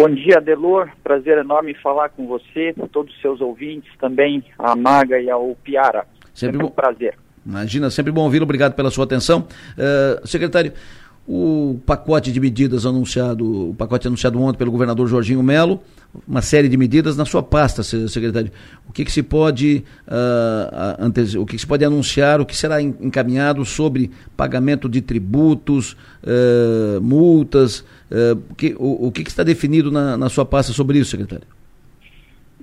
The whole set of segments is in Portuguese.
Bom dia, Adelor. Prazer enorme falar com você, todos os seus ouvintes, também a Maga e ao Piara. Sempre, sempre um prazer. Imagina, sempre bom ouvi-lo. Obrigado pela sua atenção. Uh, secretário, o pacote de medidas anunciado, o pacote anunciado ontem pelo governador Jorginho Melo, uma série de medidas na sua pasta, secretário. O que, que se pode uh, antes, o que, que, se pode anunciar, o que será encaminhado sobre pagamento de tributos, uh, multas, uh, que, o, o que, que, está definido na, na sua pasta sobre isso, secretário?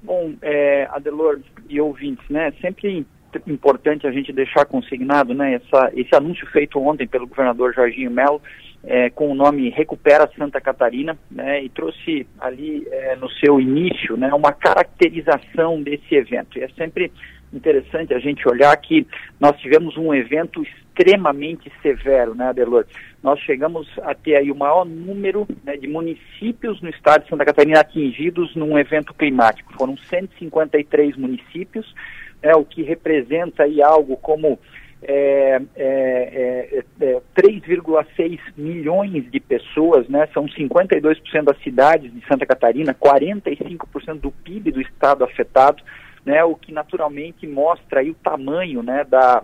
Bom, é, Adelor e ouvintes, né, sempre importante a gente deixar consignado né, essa, esse anúncio feito ontem pelo governador Jorginho Melo, é, com o nome Recupera Santa Catarina, né, e trouxe ali é, no seu início né, uma caracterização desse evento. E é sempre interessante a gente olhar que nós tivemos um evento extremamente severo, né, Adelor? Nós chegamos a ter aí o maior número né, de municípios no estado de Santa Catarina atingidos num evento climático. Foram 153 municípios, é, o que representa aí algo como é, é, é, 3,6 é, milhões de pessoas, né? São 52% das cidades de Santa Catarina, 45% do PIB do estado afetado, né? O que naturalmente mostra aí o tamanho, né? Da,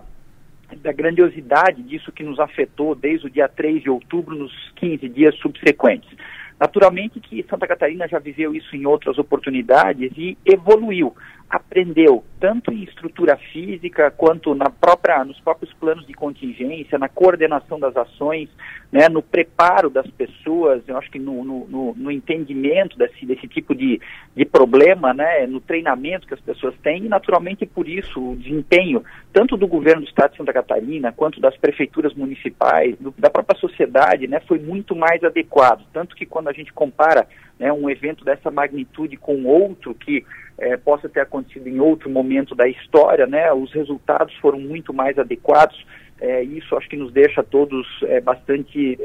da grandiosidade disso que nos afetou desde o dia 3 de outubro, nos 15 dias subsequentes. Naturalmente que Santa Catarina já viveu isso em outras oportunidades e evoluiu aprendeu tanto em estrutura física quanto na própria, nos próprios planos de contingência, na coordenação das ações, né, no preparo das pessoas, eu acho que no, no, no entendimento desse, desse tipo de, de problema, né, no treinamento que as pessoas têm e naturalmente por isso o desempenho tanto do governo do Estado de Santa Catarina quanto das prefeituras municipais, do, da própria sociedade, né, foi muito mais adequado, tanto que quando a gente compara né, um evento dessa magnitude com outro que é, possa ter acontecido em outro momento da história, né, os resultados foram muito mais adequados. É, isso acho que nos deixa todos é, bastante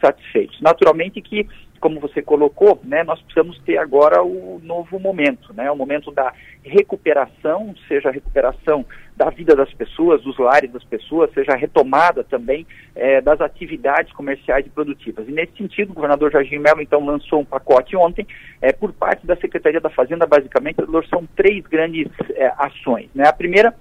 satisfeitos. Naturalmente que como você colocou, né, nós precisamos ter agora o novo momento, né, o momento da recuperação, seja a recuperação da vida das pessoas, dos lares das pessoas, seja a retomada também é, das atividades comerciais e produtivas. E nesse sentido, o governador Jorginho Melo, então, lançou um pacote ontem, é, por parte da Secretaria da Fazenda, basicamente, são três grandes é, ações. Né? A primeira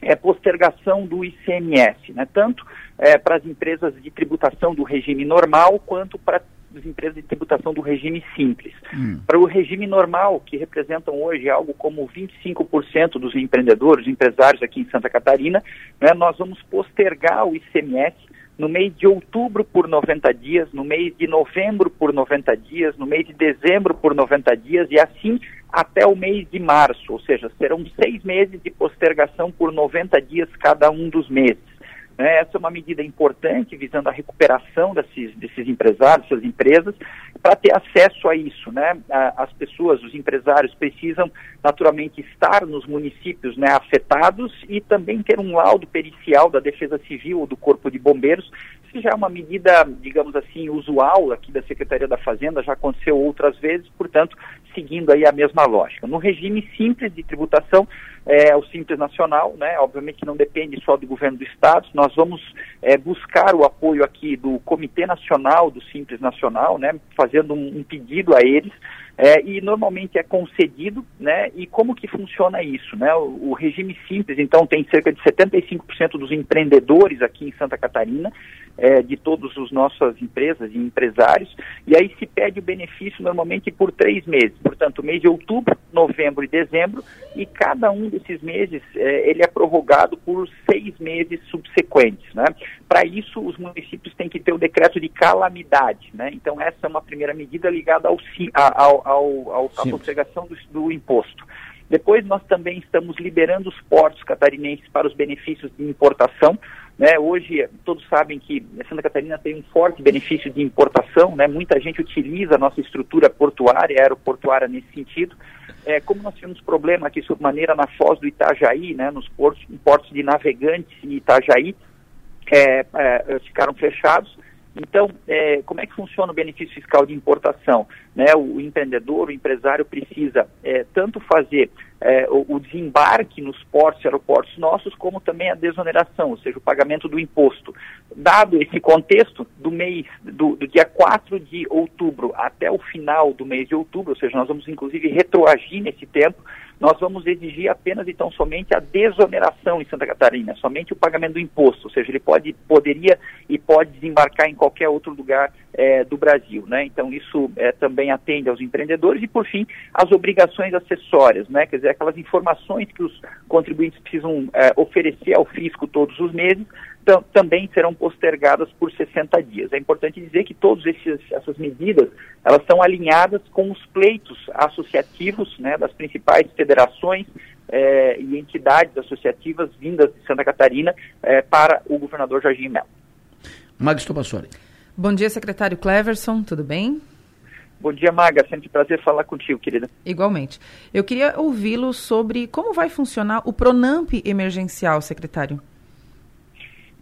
é postergação do ICMS, né? tanto é, para as empresas de tributação do regime normal, quanto para as empresas de tributação do regime simples. Hum. Para o regime normal, que representam hoje algo como 25% dos empreendedores, empresários aqui em Santa Catarina, né, nós vamos postergar o ICMS no mês de outubro por 90 dias, no mês de novembro por 90 dias, no mês de dezembro por 90 dias e assim até o mês de março, ou seja, serão seis meses de postergação por 90 dias cada um dos meses. Né? Essa é uma medida importante visando a recuperação desses, desses empresários, dessas empresas, para ter acesso a isso. Né? As pessoas, os empresários precisam naturalmente estar nos municípios né, afetados e também ter um laudo pericial da Defesa Civil ou do Corpo de Bombeiros. Isso já é uma medida, digamos assim, usual aqui da Secretaria da Fazenda, já aconteceu outras vezes, portanto, seguindo aí a mesma lógica. No regime simples de tributação, é, o Simples Nacional, né, obviamente não depende só do governo do Estado, nós vamos é, buscar o apoio aqui do Comitê Nacional do Simples Nacional, né, fazendo um, um pedido a eles, é, e normalmente é concedido, né? E como que funciona isso, né? O, o regime simples, então, tem cerca de 75% dos empreendedores aqui em Santa Catarina, é, de todas as nossas empresas e empresários, e aí se pede o benefício normalmente por três meses, portanto, mês de outubro, novembro e dezembro, e cada um desses meses é, ele é prorrogado por seis meses subsequentes, né? Para isso, os municípios têm que ter o decreto de calamidade, né? Então, essa é uma primeira medida ligada ao, ao ao, ao, à postergação do, do imposto. Depois nós também estamos liberando os portos catarinenses para os benefícios de importação. Né? Hoje todos sabem que Santa Catarina tem um forte benefício de importação, né? muita gente utiliza a nossa estrutura portuária, aeroportuária nesse sentido. É, como nós tivemos problema aqui sob maneira na foz do Itajaí, né? nos portos, portos de Navegantes e Itajaí, é, é, ficaram fechados. Então, é, como é que funciona o benefício fiscal de importação? Né, o empreendedor, o empresário precisa é, tanto fazer é, o, o, desembarque nos portos e aeroportos nossos, como também a desoneração, ou seja, o pagamento do imposto. Dado esse contexto, do mês, do, do, dia 4 de outubro até o final do mês de outubro, ou seja, nós vamos inclusive retroagir nesse tempo, nós vamos exigir apenas então somente a desoneração em Santa Catarina, somente o pagamento do imposto, ou seja, ele pode, poderia e pode desembarcar em qualquer outro lugar é, do Brasil, né? Então isso é, também atende aos empreendedores e por fim as obrigações acessórias, né? Quer dizer, aquelas informações que os contribuintes precisam é, oferecer ao fisco todos os meses também serão postergadas por 60 dias. É importante dizer que todas essas medidas elas estão alinhadas com os pleitos associativos né, das principais federações eh, e entidades associativas vindas de Santa Catarina eh, para o governador Jorginho Melo. Magis Topassori. Bom dia, secretário Cleverson, tudo bem? Bom dia, Maga. Sempre prazer falar contigo, querida. Igualmente. Eu queria ouvi-lo sobre como vai funcionar o Pronamp emergencial, secretário.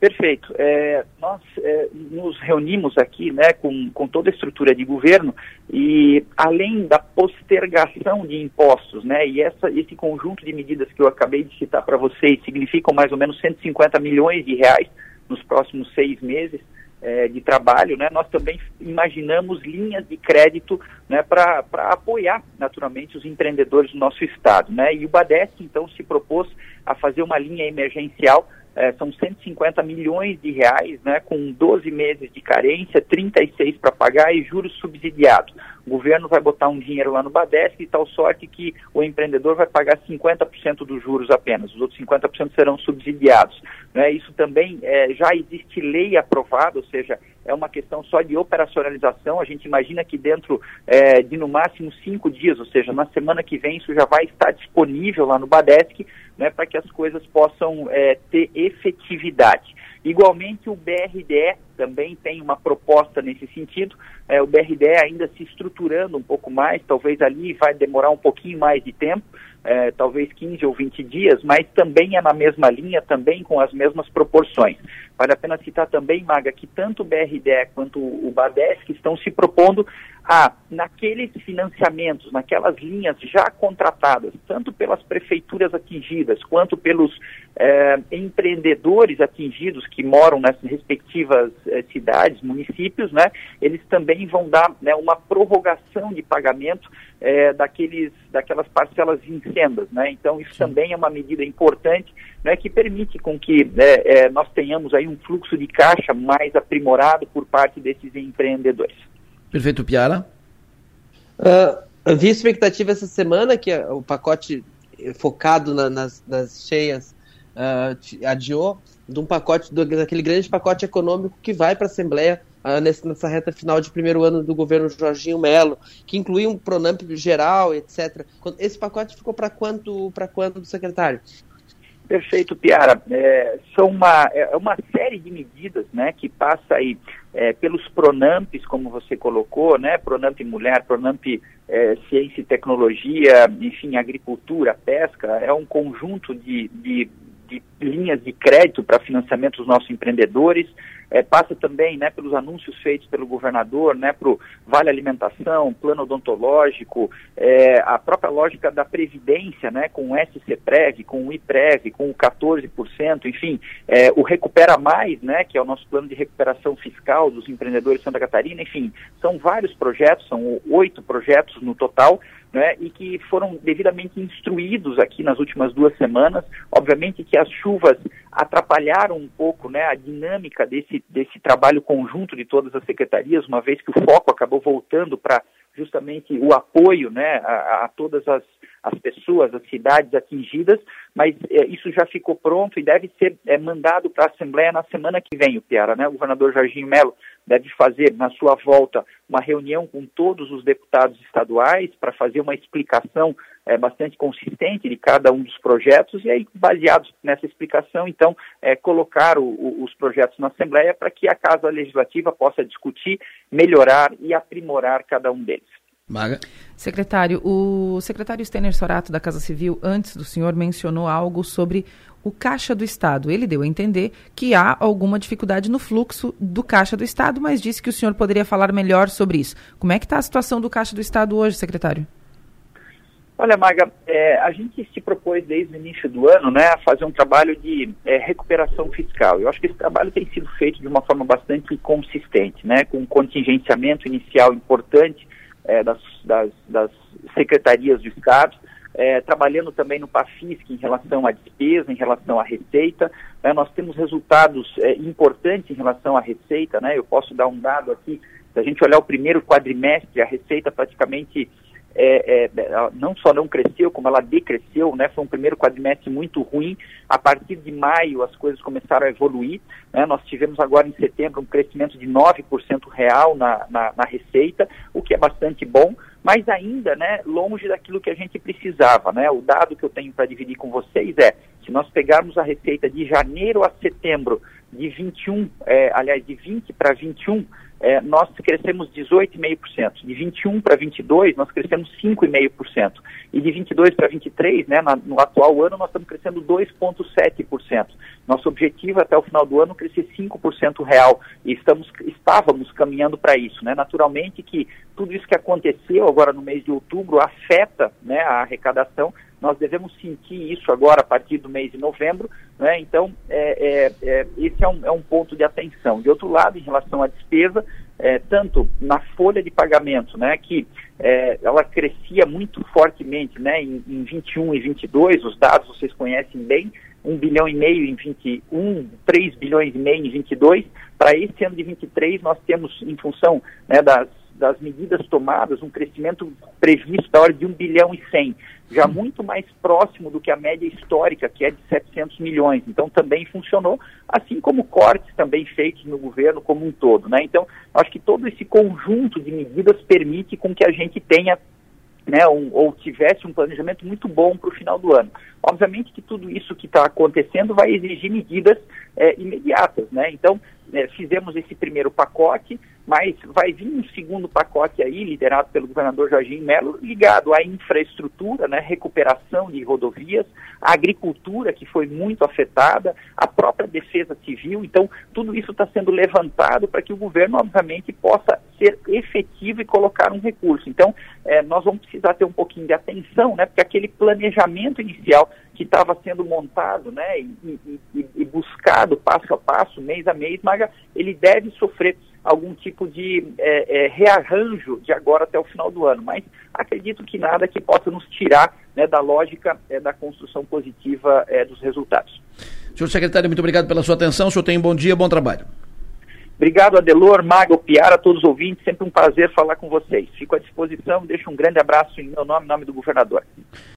Perfeito. É, nós é, nos reunimos aqui né, com, com toda a estrutura de governo e além da postergação de impostos, né, e essa, esse conjunto de medidas que eu acabei de citar para vocês significam mais ou menos 150 milhões de reais nos próximos seis meses é, de trabalho, né, nós também imaginamos linhas de crédito né, para apoiar naturalmente os empreendedores do nosso estado. Né, e o Badesc então se propôs a fazer uma linha emergencial é, são 150 milhões de reais, né, com 12 meses de carência, 36 para pagar e juros subsidiados. O governo vai botar um dinheiro lá no Badesc e tal sorte que o empreendedor vai pagar 50% dos juros apenas, os outros 50% serão subsidiados. Né? Isso também é, já existe lei aprovada, ou seja, é uma questão só de operacionalização. A gente imagina que dentro é, de no máximo cinco dias, ou seja, na semana que vem, isso já vai estar disponível lá no Badesc, né, para que as coisas possam é, ter efetividade. Igualmente, o BRDE também tem uma proposta nesse sentido. É, o BRDE ainda se estruturando um pouco mais, talvez ali vai demorar um pouquinho mais de tempo, é, talvez 15 ou 20 dias, mas também é na mesma linha, também com as mesmas proporções. Vale a pena citar também, Maga, que tanto o BRDE quanto o BADESC estão se propondo a, naqueles financiamentos, naquelas linhas já contratadas, tanto pelas prefeituras atingidas, quanto pelos é, empreendedores atingidos que moram nas respectivas é, cidades, municípios, né, eles também vão dar né, uma prorrogação de pagamento é, daqueles, daquelas parcelas vincendas. Né? Então, isso Sim. também é uma medida importante né, que permite com que né, é, nós tenhamos aí um fluxo de caixa mais aprimorado por parte desses empreendedores. Perfeito, Piara. Uh, expectativa essa semana que o pacote focado na, nas, nas cheias uh, adiou de um pacote, do, daquele grande pacote econômico que vai para a Assembleia nessa reta final de primeiro ano do governo Jorginho Melo, que inclui um Pronamp geral, etc. Esse pacote ficou para quanto, para quando, secretário? Perfeito, Piara. É, são uma, é uma série de medidas né, que passa aí é, pelos Pronamps, como você colocou, né, Pronamp Mulher, Pronamp é, Ciência e Tecnologia, enfim, Agricultura, Pesca, é um conjunto de, de, de linhas de crédito para financiamento dos nossos empreendedores, é, passa também né, pelos anúncios feitos pelo governador, né, para o Vale Alimentação, plano odontológico, é, a própria lógica da Previdência, né, com o SCPREV, com o IPREV, com o 14%, enfim, é, o Recupera Mais, né, que é o nosso plano de recuperação fiscal dos empreendedores de Santa Catarina, enfim, são vários projetos, são oito projetos no total, né, e que foram devidamente instruídos aqui nas últimas duas semanas. Obviamente que as chuvas atrapalharam um pouco né, a dinâmica desse, desse trabalho conjunto de todas as secretarias, uma vez que o foco acabou voltando para justamente o apoio né, a, a todas as, as pessoas, as cidades atingidas, mas é, isso já ficou pronto e deve ser é, mandado para a Assembleia na semana que vem, o Piara, né? O governador Jorginho Melo deve fazer, na sua volta, uma reunião com todos os deputados estaduais para fazer uma explicação é, bastante consistente de cada um dos projetos e aí, baseados nessa explicação, então, é, colocar o, o, os projetos na Assembleia para que a Casa Legislativa possa discutir, melhorar e aprimorar cada um deles. Maga. Secretário, o secretário Stener Sorato da Casa Civil, antes do senhor, mencionou algo sobre o Caixa do Estado. Ele deu a entender que há alguma dificuldade no fluxo do Caixa do Estado, mas disse que o senhor poderia falar melhor sobre isso. Como é que está a situação do Caixa do Estado hoje, secretário? Olha, Maga, é, a gente se propôs desde o início do ano né, a fazer um trabalho de é, recuperação fiscal. Eu acho que esse trabalho tem sido feito de uma forma bastante consistente, né, com um contingenciamento inicial importante é, das, das, das, secretarias do Estado, é, trabalhando também no PAFISC em relação à despesa, em relação à receita. Né, nós temos resultados é, importantes em relação à receita. Né, eu posso dar um dado aqui, se a gente olhar o primeiro quadrimestre, a receita praticamente é, é, não só não cresceu, como ela decresceu, né? Foi um primeiro quadrimestre muito ruim. A partir de maio as coisas começaram a evoluir. Né? Nós tivemos agora em setembro um crescimento de 9% real na, na, na, receita, o que é bastante bom, mas ainda né, longe daquilo que a gente precisava. Né? O dado que eu tenho para dividir com vocês é, se nós pegarmos a receita de janeiro a setembro, de 21, é, aliás, de 20 para 21, é, nós crescemos 18,5%. De 21 para 22, nós crescemos 5,5%. E de 22 para 23, né, na, no atual ano, nós estamos crescendo 2,7%. Nosso objetivo é, até o final do ano crescer 5% real. E estamos, estávamos caminhando para isso. Né? Naturalmente que tudo isso que aconteceu agora no mês de outubro afeta né, a arrecadação, nós devemos sentir isso agora a partir do mês de novembro, né? então é, é, é, esse é um, é um, ponto de atenção. De outro lado, em relação à despesa, é, tanto na folha de pagamento, né, que é, ela crescia muito fortemente né, em, em 21 e 22, os dados vocês conhecem bem, 1 bilhão e meio em 21, 3 bilhões e meio em 22. Para esse ano de 23, nós temos, em função né, das das medidas tomadas, um crescimento previsto da ordem de 1 bilhão e 100, já muito mais próximo do que a média histórica, que é de 700 milhões. Então, também funcionou, assim como cortes também feitos no governo como um todo. Né? Então, acho que todo esse conjunto de medidas permite com que a gente tenha né, um, ou tivesse um planejamento muito bom para o final do ano. Obviamente que tudo isso que está acontecendo vai exigir medidas é, imediatas, né? Então, é, fizemos esse primeiro pacote, mas vai vir um segundo pacote aí, liderado pelo governador Jorginho Melo, ligado à infraestrutura, né, recuperação de rodovias, à agricultura, que foi muito afetada, a própria defesa civil. Então, tudo isso está sendo levantado para que o governo, obviamente, possa ser efetivo e colocar um recurso. Então, é, nós vamos precisar ter um pouquinho de atenção, né, porque aquele planejamento inicial que estava sendo montado né, e, e, e, buscado passo a passo, mês a mês, mas ele deve sofrer algum tipo de é, é, rearranjo de agora até o final do ano. Mas acredito que nada que possa nos tirar né, da lógica é, da construção positiva é, dos resultados. Senhor secretário, muito obrigado pela sua atenção. O senhor tem um bom dia, bom trabalho. Obrigado, Adelor, Maga, Piara, todos os ouvintes. Sempre um prazer falar com vocês. Fico à disposição. Deixo um grande abraço em meu nome, em nome do governador.